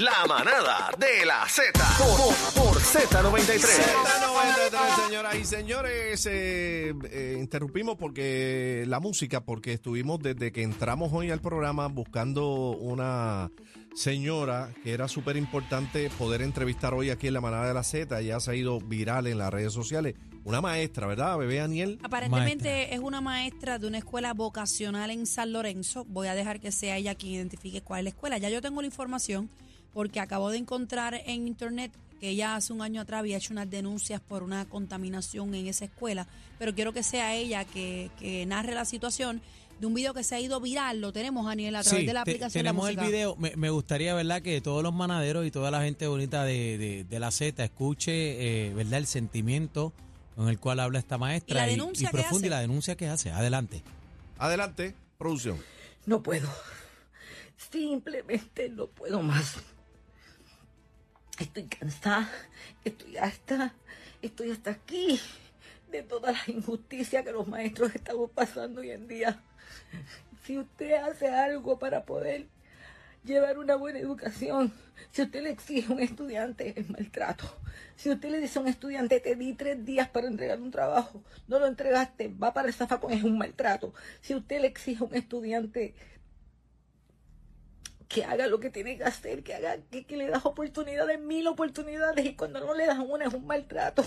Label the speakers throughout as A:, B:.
A: La manada de la Z por, por Z93.
B: Z93, señoras y señores, eh, eh, interrumpimos porque la música, porque estuvimos desde que entramos hoy al programa buscando una señora que era súper importante poder entrevistar hoy aquí en la manada de la Z. Ya se ha ido viral en las redes sociales. Una maestra, ¿verdad, bebé Aniel?
C: Aparentemente es una maestra de una escuela vocacional en San Lorenzo. Voy a dejar que sea ella quien identifique cuál es la escuela. Ya yo tengo la información porque acabo de encontrar en internet que ella hace un año atrás había hecho unas denuncias por una contaminación en esa escuela, pero quiero que sea ella que, que narre la situación de un video que se ha ido viral, lo tenemos, Daniel, a través
D: Sí,
C: de la
D: te-
C: aplicación de la
D: tenemos el video. Me, me gustaría, ¿verdad?, que todos los manaderos y toda la gente bonita de, de- de la Z escuche, eh, ¿verdad?, el sentimiento con el cual habla esta maestra
C: Y la denuncia que
D: profunde y
C: hace.
D: la denuncia que hace. Adelante.
B: Adelante, producción.
E: No puedo. Simplemente no puedo más. Estoy cansada, estoy hasta, estoy hasta aquí de toda la injusticia que los maestros estamos pasando hoy en día. Si usted hace algo para poder llevar una buena educación, si usted le exige a un estudiante es maltrato. Si usted le dice a un estudiante, te di tres días para entregar un trabajo, no lo entregaste, va para el zafacón, es un maltrato. Si usted le exige a un estudiante que haga lo que tiene que hacer, que haga, que, le das oportunidades, mil oportunidades, y cuando no le das una es un maltrato.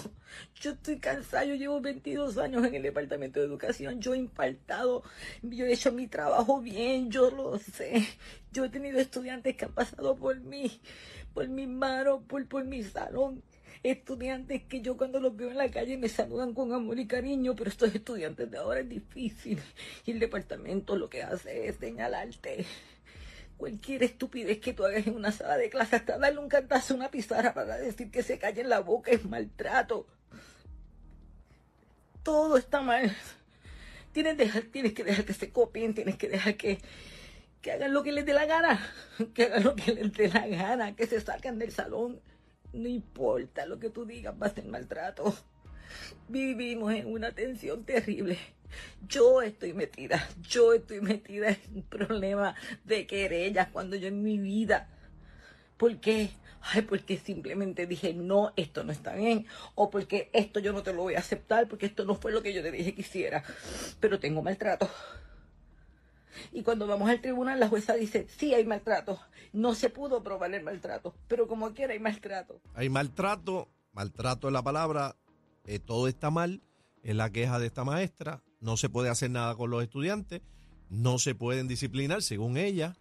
E: Yo estoy cansada, yo llevo 22 años en el departamento de educación, yo he impartado, yo he hecho mi trabajo bien, yo lo sé. Yo he tenido estudiantes que han pasado por mí, por mis manos, por, por mi salón. Estudiantes que yo cuando los veo en la calle me saludan con amor y cariño, pero estos estudiantes de ahora es difícil. Y el departamento lo que hace es señalarte cualquier estupidez que tú hagas en una sala de clase, hasta darle un cantazo a una pizarra para decir que se calle en la boca es maltrato. Todo está mal. Tienes, dejar, tienes que dejar que se copien, tienes que dejar que, que hagan lo que les dé la gana, que hagan lo que les dé la gana, que se salgan del salón. No importa lo que tú digas, va a ser maltrato. Vivimos en una tensión terrible. Yo estoy metida, yo estoy metida en un problema de querellas cuando yo en mi vida. ¿Por qué? Ay, porque simplemente dije, no, esto no está bien. O porque esto yo no te lo voy a aceptar, porque esto no fue lo que yo te dije que hiciera. Pero tengo maltrato. Y cuando vamos al tribunal, la jueza dice, sí hay maltrato. No se pudo probar el maltrato, pero como quiera hay maltrato.
B: Hay maltrato, maltrato es la palabra, eh, todo está mal, es la queja de esta maestra, no se puede hacer nada con los estudiantes, no se pueden disciplinar, según ella.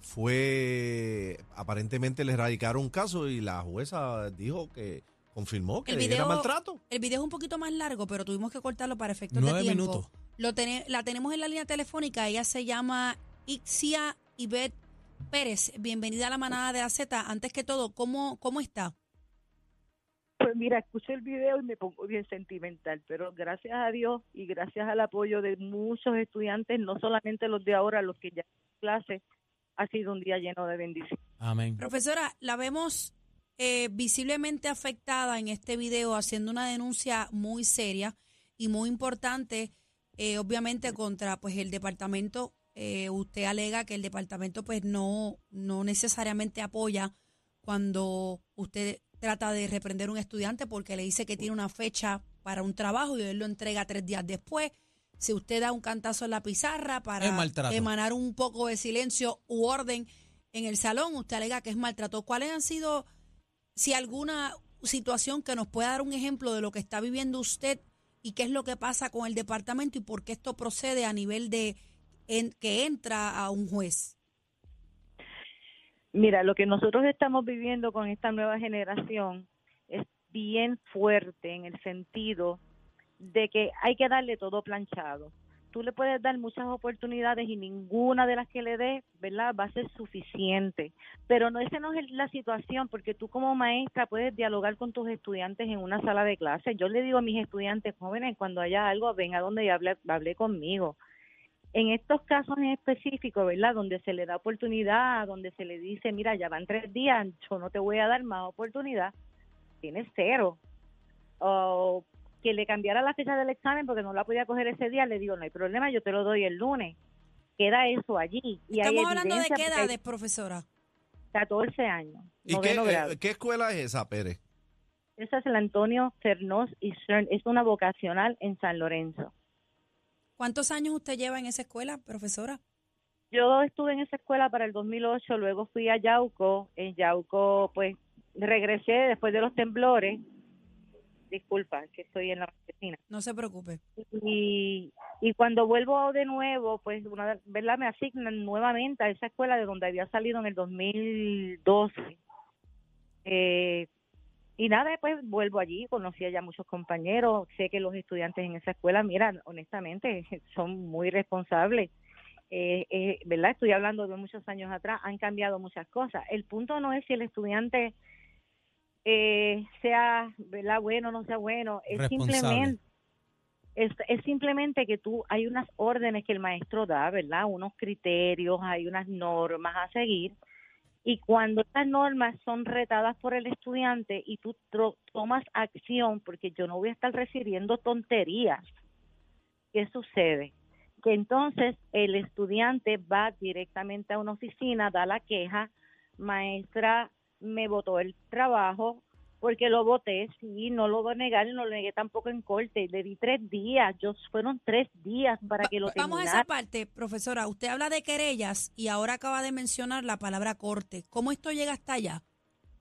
B: Fue, aparentemente le radicaron un caso y la jueza dijo que confirmó que
C: El
B: era maltrato.
C: el video es un poquito más largo, pero tuvimos que cortarlo para efectos
D: Nueve
C: de tiempo.
D: minutos.
C: Lo la tenemos en la línea telefónica. Ella se llama Ixia Ivette Pérez. Bienvenida a la manada de la Z. Antes que todo, ¿cómo, cómo está?
F: Pues mira, escucho el video y me pongo bien sentimental, pero gracias a Dios y gracias al apoyo de muchos estudiantes, no solamente los de ahora, los que ya en clase, ha sido un día lleno de bendiciones.
D: Amén.
C: Profesora, la vemos eh, visiblemente afectada en este video haciendo una denuncia muy seria y muy importante, eh, obviamente contra pues el departamento. Eh, usted alega que el departamento pues no, no necesariamente apoya cuando usted trata de reprender a un estudiante porque le dice que tiene una fecha para un trabajo y él lo entrega tres días después. Si usted da un cantazo en la pizarra para emanar un poco de silencio u orden en el salón, usted alega que es maltrato. ¿Cuáles han sido, si alguna situación que nos pueda dar un ejemplo de lo que está viviendo usted y qué es lo que pasa con el departamento y por qué esto procede a nivel de en- que entra a un juez?
F: Mira, lo que nosotros estamos viviendo con esta nueva generación es bien fuerte en el sentido de que hay que darle todo planchado. Tú le puedes dar muchas oportunidades y ninguna de las que le des, ¿verdad? Va a ser suficiente. Pero no esa no es la situación, porque tú como maestra puedes dialogar con tus estudiantes en una sala de clase. Yo le digo a mis estudiantes jóvenes, cuando haya algo, ven a donde y hable, hable conmigo. En estos casos en específico, ¿verdad? Donde se le da oportunidad, donde se le dice, mira, ya van tres días, yo no te voy a dar más oportunidad, tienes cero. O que le cambiara la fecha del examen porque no la podía coger ese día, le digo, no hay problema, yo te lo doy el lunes. Queda eso allí. Y hay
C: Estamos hablando de qué edades, profesora.
F: 14 años.
B: ¿Y qué,
F: noveno grado.
B: eh, qué escuela es esa, Pérez?
F: Esa es el Antonio Fernós y Stern. Es una vocacional en San Lorenzo.
C: ¿Cuántos años usted lleva en esa escuela, profesora?
F: Yo estuve en esa escuela para el 2008, luego fui a Yauco. En Yauco, pues, regresé después de los temblores. Disculpa, que estoy en la oficina.
C: No se preocupe.
F: Y, y cuando vuelvo de nuevo, pues, una, ¿verdad? Me asignan nuevamente a esa escuela de donde había salido en el 2012. Eh, y nada, pues vuelvo allí, conocí allá muchos compañeros, sé que los estudiantes en esa escuela, mira, honestamente, son muy responsables. Eh, eh, ¿Verdad? Estoy hablando de muchos años atrás, han cambiado muchas cosas. El punto no es si el estudiante eh, sea, ¿verdad? Bueno o no sea bueno, es simplemente es, es simplemente que tú hay unas órdenes que el maestro da, ¿verdad? Unos criterios, hay unas normas a seguir y cuando estas normas son retadas por el estudiante y tú tomas acción, porque yo no voy a estar refiriendo tonterías, ¿qué sucede? Que entonces el estudiante va directamente a una oficina, da la queja, maestra, me votó el trabajo porque lo voté, sí, no lo voy a negar, y no lo negué tampoco en corte, le di tres días, yo fueron tres días para que lo
C: Vamos a esa parte, profesora. Usted habla de querellas y ahora acaba de mencionar la palabra corte. ¿Cómo esto llega hasta allá?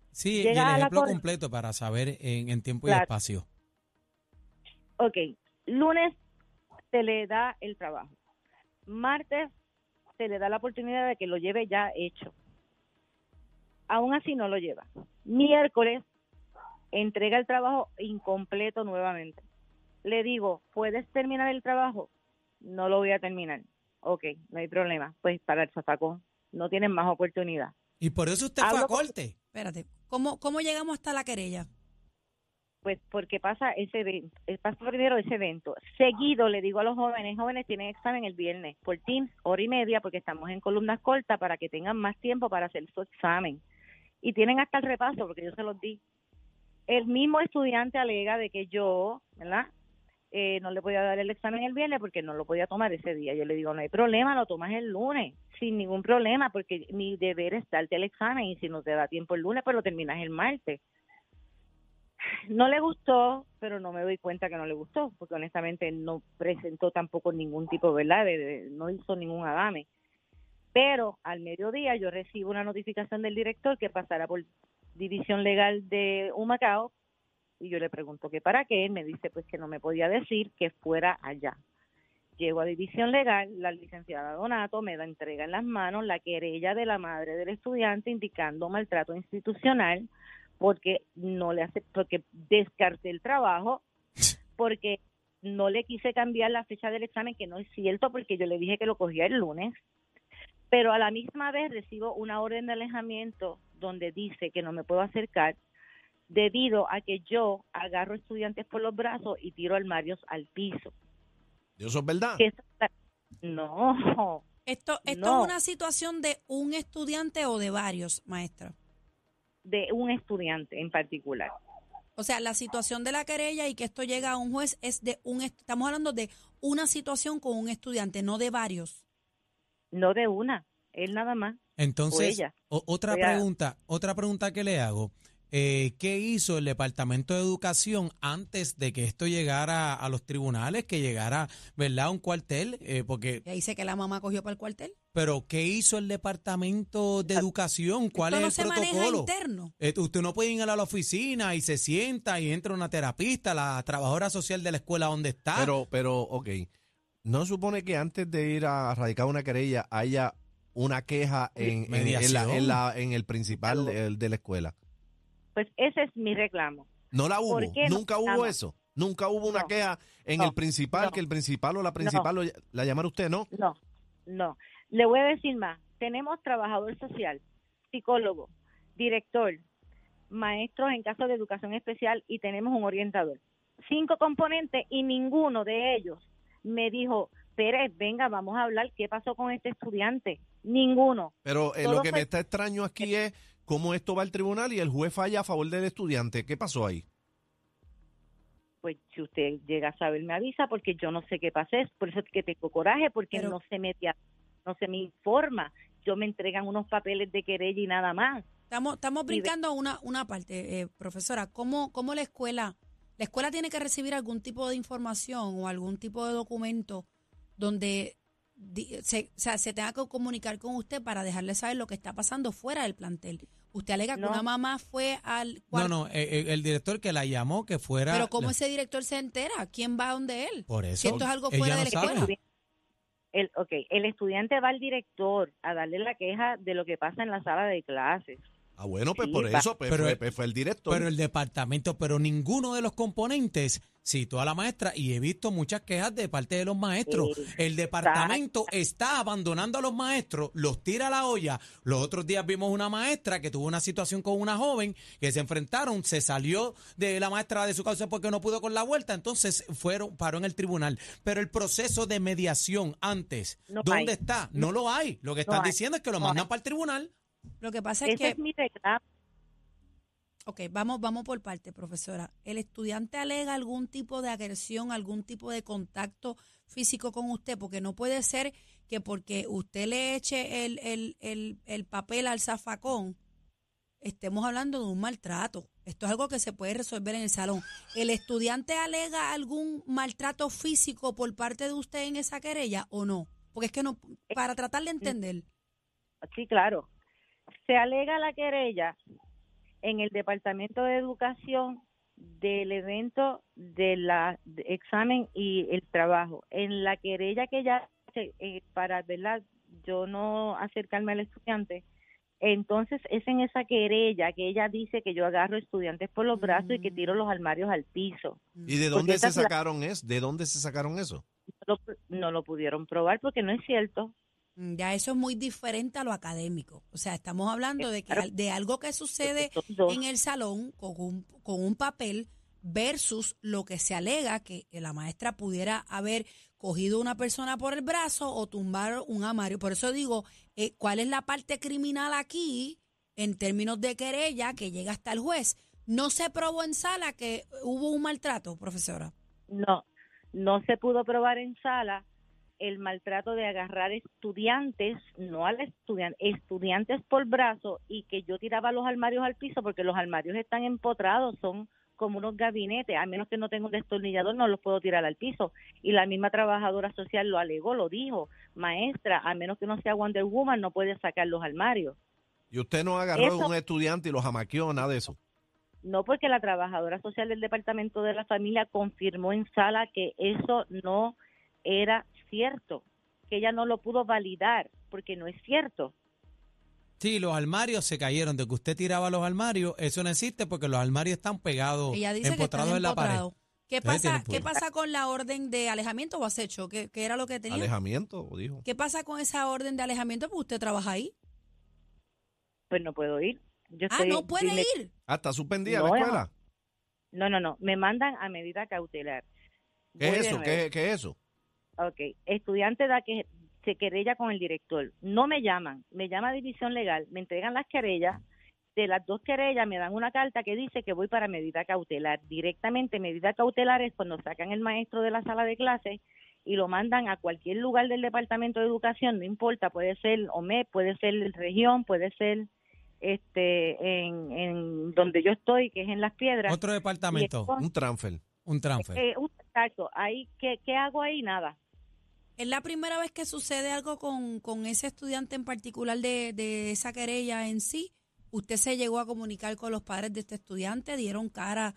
D: Sí, y el ejemplo completo para saber en, en tiempo y espacio.
F: Ok, lunes se le da el trabajo. Martes se le da la oportunidad de que lo lleve ya hecho. Aún así no lo lleva. Miércoles entrega el trabajo incompleto nuevamente. Le digo, ¿puedes terminar el trabajo? No lo voy a terminar. Ok, no hay problema. Pues para el zafacón. No tienen más oportunidad.
D: Y por eso usted fue a
F: Hablo con-
D: corte.
C: Espérate. ¿Cómo, cómo llegamos hasta la querella?
F: pues porque pasa ese evento, eh, pasa primero ese evento. Seguido le digo a los jóvenes, jóvenes tienen examen el viernes por Teams, hora y media, porque estamos en columnas cortas para que tengan más tiempo para hacer su examen. Y tienen hasta el repaso, porque yo se los di. El mismo estudiante alega de que yo, ¿verdad? Eh, no le podía dar el examen el viernes porque no lo podía tomar ese día. Yo le digo, no hay problema, lo tomas el lunes, sin ningún problema, porque mi deber es darte el examen y si no te da tiempo el lunes, pues lo terminas el martes no le gustó, pero no me doy cuenta que no le gustó, porque honestamente no presentó tampoco ningún tipo, ¿verdad? De, de- no hizo ningún adame. Pero al mediodía yo recibo una notificación del director que pasara por división legal de Humacao y yo le pregunto que para qué, me dice pues que no me podía decir que fuera allá. Llego a división legal, la licenciada Donato me da entrega en las manos la querella de la madre del estudiante indicando maltrato institucional porque no le hace porque descarté el trabajo porque no le quise cambiar la fecha del examen que no es cierto porque yo le dije que lo cogía el lunes pero a la misma vez recibo una orden de alejamiento donde dice que no me puedo acercar debido a que yo agarro estudiantes por los brazos y tiro armarios al piso.
B: ¿Eso es verdad?
F: No,
C: Esto, esto
F: No.
C: es una situación de un estudiante o de varios, maestra.
F: de un estudiante en particular.
C: O sea, la situación de la querella y que esto llega a un juez es de un... est- Estamos hablando de una situación con un estudiante, no de varios.
F: No de una, él nada más.
D: Entonces,
F: ella.
D: o- otra
F: Ella-
D: pregunta, otra pregunta que le hago. Eh, ¿Qué hizo el Departamento de Educación antes de que esto llegara a los tribunales, que llegara, ¿verdad, a un cuartel? Eh, porque,
C: Y ahí dice que la mamá cogió para el cuartel.
D: pero ¿qué hizo el Departamento de Educación? ¿Cuál
C: esto
D: es
C: se
D: el
C: maneja
D: protocolo?
C: interno.
D: Eh, usted no puede ir a la oficina y se sienta y entra una terapista, la trabajadora social de la escuela donde está.
B: Pero, pero, ok. ¿No supone que antes de ir a radicar una querella haya una queja en, en- en la- en, la- en el principal de, de la escuela?
F: Pues ese es mi reclamo.
B: No la hubo.
F: ¿Por qué no
B: Nunca hubo eso. Nunca hubo una
F: No.
B: queja en
F: No.
B: el principal,
F: No.
B: que el principal o la principal lo- la llamara usted, ¿no?
F: No, no. Le voy a decir más. Tenemos trabajador social, psicólogo, director, maestros en caso de educación especial y tenemos un orientador. Cinco componentes y ninguno de ellos me dijo, Pérez, venga, vamos a hablar, ¿qué pasó con este estudiante? Ninguno.
B: Pero eh, lo que
F: fue-
B: me está extraño aquí es cómo esto va al tribunal y el juez falla a favor del estudiante. ¿Qué pasó ahí?
F: Pues si usted llega a saber, me avisa, porque yo no sé qué pasé, por eso es que tengo coraje, porque
C: Pero-
F: no se me, no se me informa yo me entregan unos papeles de querella y nada más.
C: Estamos, estamos brincando una, una parte, eh, profesora. ¿Cómo, ¿Cómo la escuela, la escuela tiene que recibir algún tipo de información o algún tipo de documento donde se, o sea, se tenga que comunicar con usted para dejarle saber lo que está pasando fuera del plantel? Usted alega que
F: No.
C: una mamá fue al
D: No,
C: cuarto,
D: no, eh, eh, el director que la llamó que fuera.
C: pero ¿cómo
D: la-
C: ese director se entera? ¿Quién va donde él?
D: Por eso.
C: Si esto es algo fuera
D: no
C: de la
D: sabe.
C: escuela.
F: El, okay, el estudiante va al director a darle la queja de lo que pasa en la sala de clases.
B: Ah, bueno, pues
F: Sí,
B: por
F: va.
B: eso pues,
D: Pero-
B: fue, pues, fue el director.
D: Pero el departamento, pero ninguno de los componentes citó a la maestra y he visto muchas quejas de parte de los maestros. El departamento está abandonando a los maestros, los tira a la olla. Los otros días vimos una maestra que tuvo una situación con una joven que se enfrentaron, se salió de la maestra de su causa porque no pudo con la vuelta, entonces fueron paró en el tribunal. Pero el proceso de mediación antes,
F: No
D: ¿dónde
F: hay.
D: está? No lo hay. Lo que están diciendo es que lo
F: No
D: mandan
F: hay.
D: para el tribunal.
C: Lo que pasa es
F: Ese
C: que
F: es mi reclamo.
C: Ok, vamos, vamos por parte, profesora. ¿El estudiante alega algún tipo de agresión, algún tipo de contacto físico con usted? Porque no puede ser que porque usted le eche el, el, el, el papel al zafacón, estemos hablando de un maltrato. Esto es algo que se puede resolver en el salón. ¿El estudiante alega algún maltrato físico por parte de usted en esa querella o no? Porque es que no, para tratar de entender.
F: Sí, claro. Se alega la querella en el Departamento de Educación del evento de la de examen y el trabajo. En la querella que ella hace, eh, para verdad yo no acercarme al estudiante, entonces es en esa querella que ella dice que yo agarro estudiantes por los brazos y que tiro los armarios al piso.
B: ¿Y de dónde se
F: es la-
B: sacaron eso? ¿De dónde se sacaron eso?
F: No lo, no lo pudieron probar porque no es cierto.
C: Mm, Ya eso es muy diferente a lo académico. O sea, estamos hablando de, que, de algo que sucede en el salón con un, con un papel versus lo que se alega que la maestra pudiera haber cogido una persona por el brazo o tumbar un armario. Por eso digo, eh, ¿cuál es la parte criminal aquí en términos de querella que llega hasta el juez? No se probó en sala que hubo un maltrato, profesora.
F: No, no se pudo probar en sala el maltrato de agarrar estudiantes, no al estudiante, estudiantes por brazo y que yo tiraba los armarios al piso porque los armarios están empotrados, son como unos gabinetes, a menos que no tenga un destornillador no los puedo tirar al piso. Y la misma trabajadora social lo alegó, lo dijo, maestra, a menos que no sea Wonder Woman no puede sacar los armarios.
B: Y usted no agarró
F: Eso-
B: a un estudiante y lo jamaqueó, nada de eso.
F: No porque la trabajadora social del Departamento de la Familia confirmó en sala que eso no era cierto, que ella no lo pudo validar porque no es cierto.
D: Sí, los armarios se cayeron. De que usted tiraba los armarios, eso no existe porque los armarios están pegados,
C: Ella dice que
D: empotrados
C: están
D: en la pared.
C: empotrados. ¿Qué
D: Ustedes
C: pasa,
D: tienen
C: ¿Qué pasa con la orden de alejamiento o acecho? ¿Qué, qué era lo que tenía?
B: Alejamiento, dijo.
C: ¿Qué pasa con esa orden de alejamiento? Porque usted trabaja ahí.
F: Pues no puedo ir. Yo
C: Ah,
F: estoy-
C: no puede
F: dile-
C: ir.
B: Ah, está suspendida
F: No,
B: la escuela.
F: No, no, no. Me mandan a medida cautelar.
B: ¿Qué
F: Voy
B: es
F: de
B: eso?
F: nuevo.
B: ¿Qué, qué es eso?
F: Ok, estudiante da que se querella con el director. No me llaman, me llama División Legal, me entregan las querellas. De las dos querellas me dan una carta que dice que voy para medida cautelar. Directamente medida cautelar es cuando sacan el maestro de la sala de clases y lo mandan a cualquier lugar del Departamento de Educación, no importa, puede ser OME, puede ser región, puede ser este en, en donde yo estoy, que es en Las Piedras.
D: Otro departamento,
B: Un transfer.
D: un transfer.
F: Eh, un- exacto, ahí, ¿qué, ¿qué hago ahí? Nada.
C: ¿Es la primera vez que sucede algo con, con ese estudiante en particular de, de esa querella en sí? ¿Usted se llegó a comunicar con los padres de este estudiante? ¿Dieron cara?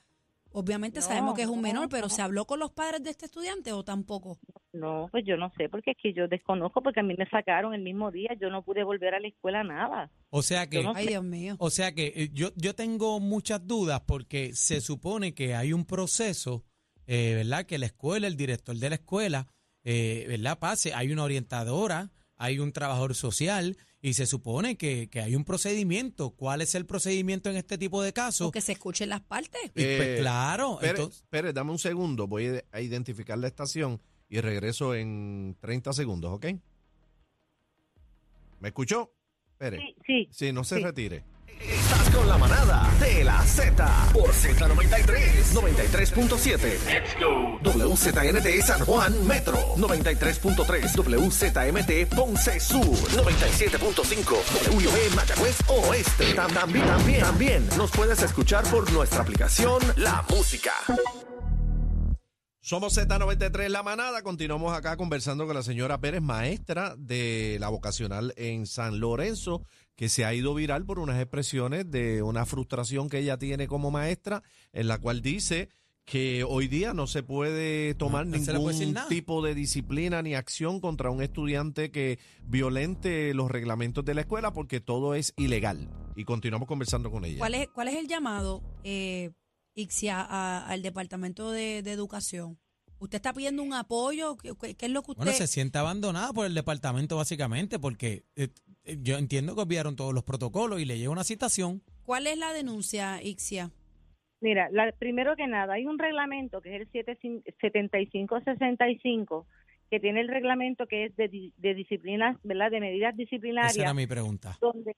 C: Obviamente
F: No,
C: sabemos que es un
F: no,
C: menor, pero. ¿se habló con los padres de este estudiante o tampoco?
F: No, pues yo no sé, porque es que yo desconozco, porque a mí me sacaron el mismo día, yo no pude volver a la escuela nada.
D: O sea que,
F: no
C: Ay, Dios mío.
D: o sea que eh, yo, yo tengo muchas dudas porque se supone que hay un proceso, eh, ¿verdad? Que la escuela, el director de la escuela, eh, ¿verdad? Pase, hay una orientadora, hay un trabajador social y se supone que, que hay un procedimiento. ¿Cuál es el procedimiento en este tipo de casos?
C: O que se escuchen las partes.
D: Y, pues,
B: Eh,
D: claro,
B: Pérez,
D: entonces,
B: Pérez, dame un segundo. Voy a identificar la estación y regreso en 30 segundos, ¿ok? ¿Me escuchó? Pérez.
F: Sí, sí.
B: Sí, no se
F: Sí.
B: retire.
A: Estás con la manada de la Z por Z93, 93.7. Let's go. WZNT San Juan Metro, 93.3 WZMT Ponce Sur, 97.5 WB Mayagüez Oeste. Tam- También, también, también nos puedes escuchar por nuestra aplicación La Música.
B: Somos Z93 La Manada. Continuamos acá conversando con la señora Pérez, maestra de la vocacional en San Lorenzo, que se ha ido viral por unas expresiones de una frustración que ella tiene como maestra, en la cual dice que hoy día no se puede tomar
D: No puede
B: ningún tipo de disciplina ni acción contra un estudiante que violente los reglamentos de la escuela porque todo es ilegal. Y continuamos conversando con ella.
C: ¿Cuál es, cuál es el llamado, eh, Ixia, a- al Departamento de, de Educación? ¿Usted está pidiendo un apoyo? ¿Qué, qué- qué es lo que usted...?
D: Bueno, se siente abandonada por el departamento básicamente porque eh, eh, yo entiendo que obviaron todos los protocolos y le llega una citación.
C: ¿Cuál es la denuncia, Ixia?
F: Mira, la- primero que nada, hay un reglamento que es el 75 7565 que tiene el reglamento que es de, di- de disciplinas, ¿verdad? De medidas
D: Esa era
F: disciplinarias,
D: mi pregunta.
F: donde,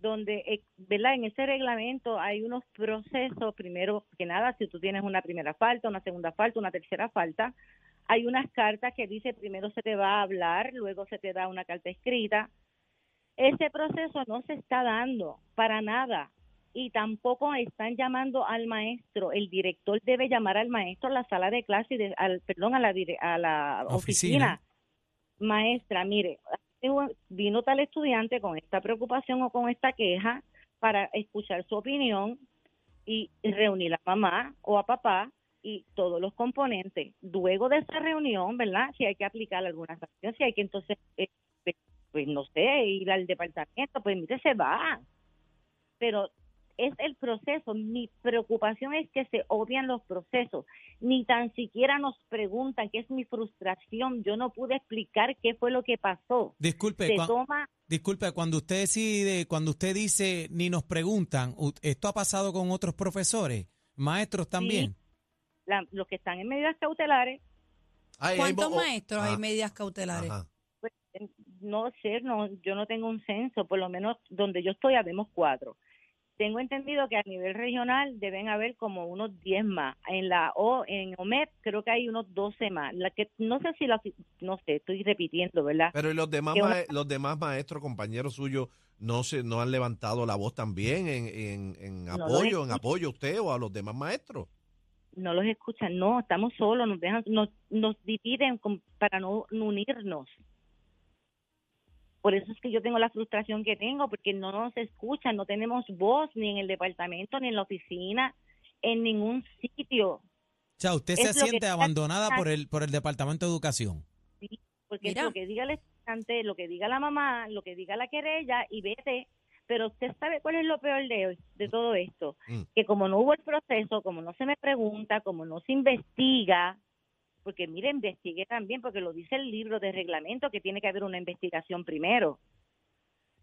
F: donde, eh, ¿verdad? En ese reglamento hay unos procesos, primero que nada, si tú tienes una primera falta, una segunda falta, una tercera falta, hay unas cartas que dice primero se te va a hablar, luego se te da una carta escrita. Ese proceso no se está dando para nada y tampoco están llamando al maestro. El director debe llamar al maestro a la sala de clase, de- al, perdón, a la, a la
D: Oficina.
F: oficina. Maestra, mire, vino tal estudiante con esta preocupación o con esta queja para escuchar su opinión y reunir a mamá o a papá y todos los componentes. Luego de esa reunión, ¿verdad? Si hay que aplicar alguna sanción, si hay que entonces, eh, pues no sé, ir al departamento, pues mire, se va. Pero es el proceso. Mi preocupación es que se obvian los procesos. Ni tan siquiera nos preguntan, que es mi frustración. Yo no pude explicar qué fue lo que pasó.
D: Disculpe,
F: Se
D: cua-
F: toma
D: disculpe, cuando usted decide, cuando usted dice ni nos preguntan, u- ¿esto ha pasado con otros profesores, maestros también?
F: la- los que están en medidas cautelares,
B: Ay,
C: ¿Cuántos maestros hay
B: Ah,
C: medidas cautelares?
B: ajá.
F: pues, eh, no sé, no, yo no tengo un censo, por lo menos donde yo estoy habemos cuatro. Tengo entendido que a nivel regional deben haber como unos 10 más. En la O, en OMED creo que hay unos 12 más. La que no sé si la no sé, estoy repitiendo, ¿verdad?
B: Pero ¿y los demás,
F: una-
B: los demás maestros, compañeros suyos, no se no han levantado la voz también en, en, en
F: No
B: apoyo, en apoyo a usted o a los demás maestros?
F: No los escuchan, no, estamos solos, nos dejan nos, nos dividen con- para no, no unirnos. Por eso es que yo tengo la frustración que tengo, porque no nos escuchan, no tenemos voz ni en el departamento, ni en la oficina, en ningún sitio.
D: O sea, usted
F: Es
D: se siente abandonada por el, por el Departamento de Educación.
F: porque
C: Mira.
F: es lo que diga el estudiante, lo que diga la mamá, lo que diga la querella y vete. Pero usted sabe cuál es lo peor de, de todo esto,
B: Mm.
F: que como no hubo el proceso, como no se me pregunta, como no se investiga, porque mire, investigue también, porque lo dice el libro de reglamento que tiene que haber una investigación primero.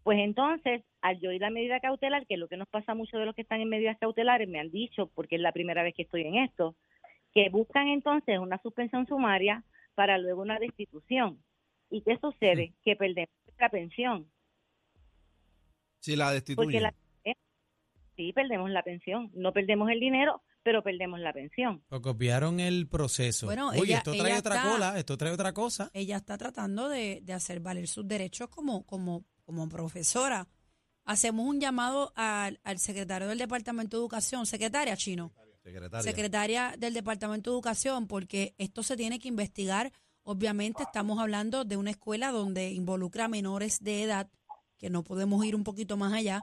F: Pues entonces, al yo ir a medida cautelar, que es lo que nos pasa a muchos de los que están en medidas cautelares, me han dicho, porque es la primera vez que estoy en esto, que buscan entonces una suspensión sumaria para luego una destitución. ¿Y qué sucede? Que perdemos la pensión.
B: Si la destituyen.
F: Porque la, sí, perdemos la pensión. No perdemos el dinero, pero perdemos la pensión.
D: Porque obviaron el proceso.
C: Bueno,
D: Oye,
C: ella-
D: esto trae
C: ella
D: otra
C: está-
D: cola, esto trae otra cosa.
C: Ella está tratando de, de hacer valer sus derechos como, como, como profesora. Hacemos un llamado al, al secretario del Departamento de Educación, secretaria Chino,
B: Secretaria.
C: secretaria del Departamento de Educación, porque esto se tiene que investigar. Obviamente estamos hablando de una escuela donde involucra a menores de edad, que no podemos ir un poquito más allá,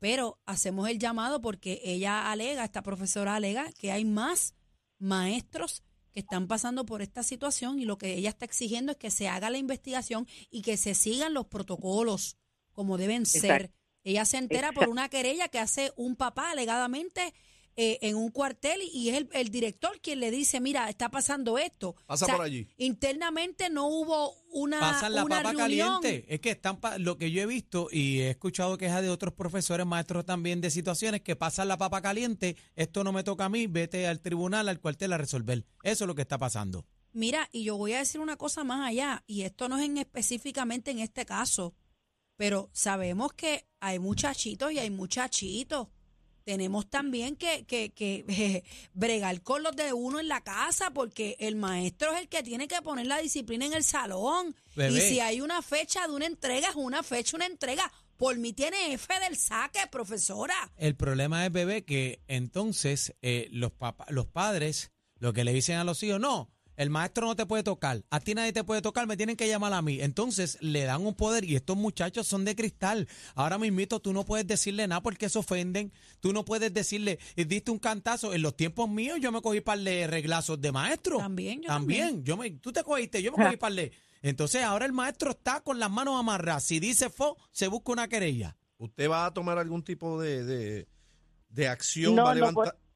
C: pero hacemos el llamado porque ella alega, esta profesora alega, que hay más maestros que están pasando por esta situación y lo que ella está exigiendo es que se haga la investigación y que se sigan los protocolos como deben ser. Ella se entera por una querella que hace un papá alegadamente eh, en un cuartel y es el, el director quien le dice, mira, está pasando esto.
B: Pasa por allí.
C: Internamente no hubo una,
D: Pasan la
C: una
D: papa
C: reunión.
D: caliente. Es que están pa- lo que yo he visto y he escuchado quejas de otros profesores, maestros también de situaciones que pasan la papa caliente. Esto no me toca a mí, vete al tribunal, al cuartel a resolver. Eso es lo que está pasando.
C: Mira, y yo voy a decir una cosa más allá, y esto no es en específicamente en este caso, pero sabemos que hay muchachitos y hay muchachitos tenemos también que, que, que eh, bregar con los de uno en la casa, porque el maestro es el que tiene que poner la disciplina en el salón.
D: Bebé.
C: Y si hay una fecha de una entrega, es una fecha, una entrega. Por mí tiene F del saque, profesora.
D: El problema es, bebé, que entonces eh, los, papá- los padres lo que le dicen a los hijos, no, el maestro no te puede tocar, a ti nadie te puede tocar, me tienen que llamar a mí. Entonces le dan un poder y estos muchachos son de cristal. Ahora mismito tú no puedes decirle nada porque se ofenden, tú no puedes decirle, "Eh, diste un cantazo. En los tiempos míos yo me cogí par de reglazos de maestro.
C: También, yo
D: También,
C: también.
D: yo me, tú te cogiste, yo me cogí par de... Entonces ahora el maestro está con las manos amarradas. Si dice fo, se busca una querella.
B: ¿Usted va a tomar algún tipo de, de, de acción?
F: No,
B: ¿Va a levantar?
F: no,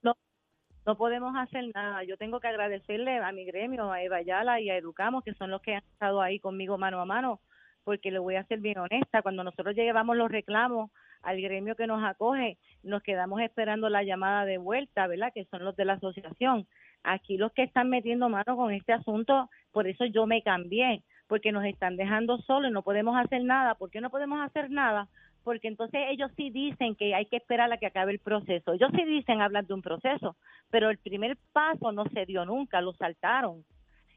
F: no podemos hacer nada. Yo tengo que agradecerle a mi gremio, a Eva y a Educamos, que son los que han estado ahí conmigo mano a mano, porque le voy a ser bien honesta. Cuando nosotros llevamos los reclamos al gremio que nos acoge, nos quedamos esperando la llamada de vuelta, ¿verdad? Que son los de la asociación. Aquí los que están metiendo mano con este asunto, por eso yo me cambié, porque nos están dejando solos y no podemos hacer nada. ¿Por qué no podemos hacer nada? Porque entonces ellos sí dicen que hay que esperar a que acabe el proceso. Ellos sí dicen hablar de un proceso, pero el primer paso no se dio nunca, lo saltaron.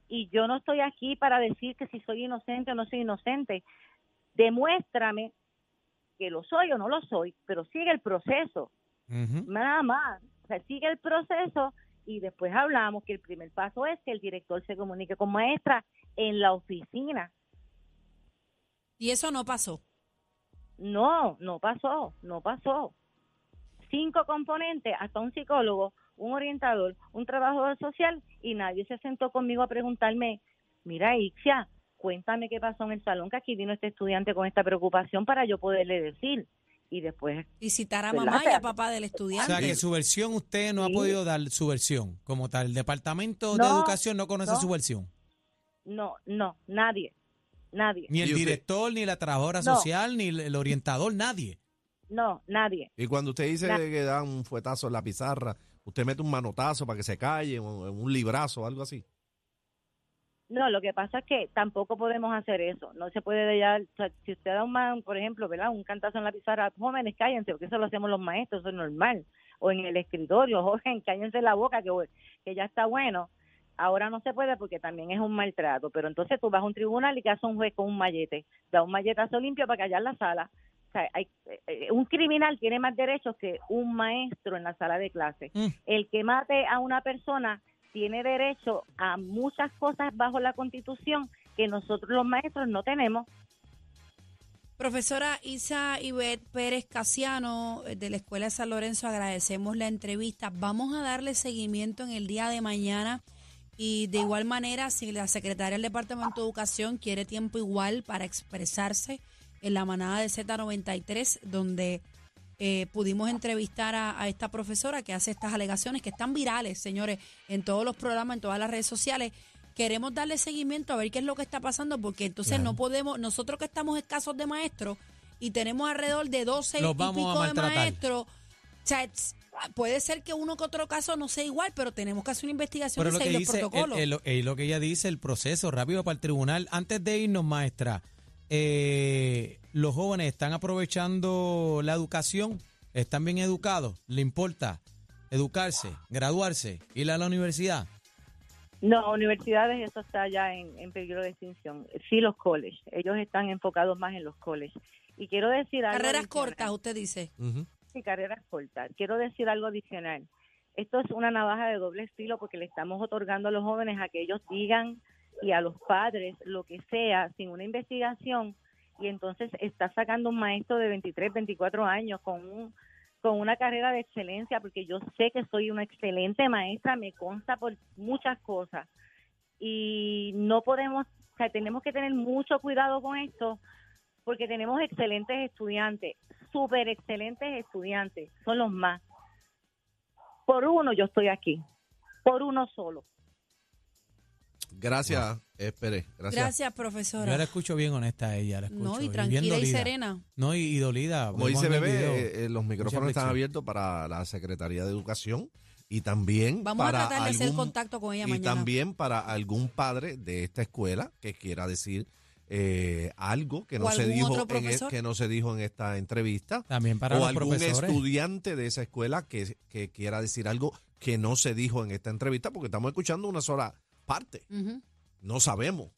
F: Y yo no estoy aquí para decir que si soy inocente o no soy inocente. Demuéstrame que lo soy o no lo soy, pero sigue el proceso, nada más. O sea, sigue el proceso y después hablamos que el primer paso es que el director se comunique con maestra en la oficina.
C: Y eso no pasó.
F: No, no pasó, no pasó. Cinco componentes, hasta un psicólogo, un orientador, un trabajador social y nadie se sentó conmigo a preguntarme, mira Ixia, cuéntame qué pasó en el salón, que aquí vino este estudiante con esta preocupación para yo poderle decir. Y después,
C: Y citar a mamá y a papá del
D: O
C: estudiante.
D: sea que su versión usted no ha podido dar su versión como tal. El Departamento de Educación no conoce
F: no.
D: su versión.
F: no, no, nadie, nadie,
D: Ni el director, ni la trabajadora
F: No.
D: social, ni el, orientador, nadie.
F: no, nadie.
B: Y cuando usted dice que da un fuetazo en la pizarra, usted mete un manotazo para que se calle, un, un librazo, algo así.
F: No, lo que pasa es que tampoco podemos hacer eso. No se puede ya, o sea, si usted da un, man, por ejemplo, ¿verdad? Un cantazo en la pizarra, jóvenes, cállense, porque eso lo hacemos los maestros, eso es normal. O en el escritorio, jóvenes, cállense la boca, que, que ya está bueno. Ahora no se puede porque también es un maltrato. Pero entonces tú vas a un tribunal y que hace un juez con un mallete. Da un malletazo limpio para callar la sala. O sea, hay, eh, un criminal tiene más derechos que un maestro en la sala de clase.
D: Mm.
F: El que mate a una persona tiene derecho a muchas cosas bajo la Constitución que nosotros los maestros no tenemos.
C: Profesora Isa Ivette Pérez Casiano eh, de la Escuela de San Lorenzo, agradecemos la entrevista. Vamos a darle seguimiento en el día de mañana y de igual manera, si la secretaria del Departamento de Educación quiere tiempo igual para expresarse en la manada de Z93, donde eh, pudimos entrevistar a, a esta profesora que hace estas alegaciones que están virales, señores, en todos los programas, en todas las redes sociales. Queremos darle seguimiento a ver qué es lo que está pasando, porque entonces no podemos, nosotros que estamos escasos de maestros y tenemos alrededor de 12
D: Los
C: y pico de maestros, o sea, puede ser que uno que otro caso no sea igual, pero tenemos que hacer una investigación
D: Pero
C: y
D: lo que
C: seguir los
D: dice, el-
C: protocolos.
D: el- el- lo que ella dice, el proceso rápido para el tribunal. Antes de irnos, maestra, eh, los jóvenes están aprovechando la educación, están bien educados, le importa educarse, graduarse, ir a la universidad.
F: No, universidades, eso está ya en, en peligro de extinción. Sí, los colleges. Ellos están enfocados más en los colleges. Y quiero decir algo.
C: Carreras
F: adicional.
C: cortas, usted dice.
B: Ujú.
F: Sí, carreras cortas. Quiero decir algo adicional. Esto es una navaja de doble estilo porque le estamos otorgando a los jóvenes a que ellos digan y a los padres lo que sea sin una investigación y entonces está sacando un maestro de 23, 24 años con un con una carrera de excelencia porque yo sé que soy una excelente maestra, me consta por muchas cosas y no podemos, o sea, tenemos que tener mucho cuidado con esto porque tenemos excelentes estudiantes, súper excelentes estudiantes, son los más. Por uno yo estoy aquí, por uno solo.
B: Gracias, espere. Gracias.
C: Gracias,
D: Yo
C: profesora.
D: la escucho bien honesta a ella, la escucho.
C: No, y tranquila y
D: dolida.
C: serena.
D: No, y, y dolida.
B: Como
D: vemos
B: dice Bebé,
D: video.
B: eh, eh, los micrófonos están abiertos para la Secretaría de Educación y también
C: Vamos a
B: para
C: tratar de hacer
B: algún-
C: contacto con ella
B: y
C: mañana.
B: también para algún padre de esta escuela que quiera decir eh, algo que no se dijo en e- que no se dijo en esta entrevista
D: También para
B: o
D: los
B: algún
D: profesores.
B: estudiante de esa escuela que, que quiera decir algo que no se dijo en esta entrevista porque estamos escuchando una sola parte no sabemos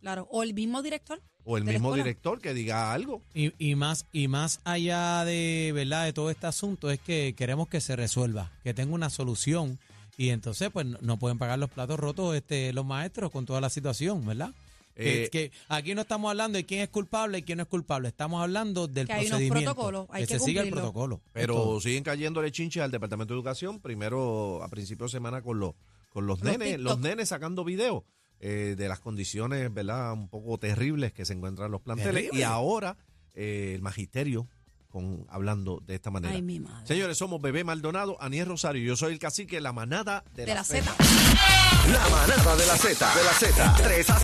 C: claro. O el mismo director.
B: o el mismo director que diga algo
D: Y, y más y más allá de verdad de todo este asunto es que queremos que se resuelva, que tenga una solución y entonces pues no- no pueden pagar los platos rotos este los maestros con toda la situación, ¿verdad? Que-
B: Eh,
D: que, aquí no estamos hablando de quién es culpable y quién no es culpable, estamos hablando del
C: Que hay unos
D: procedimiento.
C: protocolos, hay que
D: se siga el protocolo. Es
B: pero siguen cayéndole chinches al departamento de educación primero a principios de semana con los con los,
C: Los
B: nenes
C: TikTok.
B: los nenes sacando videos eh, de las condiciones verdad un poco terribles que se encuentran en los planteles
D: Terrible.
B: y ahora eh, el magisterio con hablando de esta manera
C: Ay, mi madre.
B: Señores, somos Bebé Maldonado, Aniel Rosario. Yo soy el cacique, la manada de,
C: De la Z.
B: Zeta.
A: La manada de la Z. De la Z. 3 a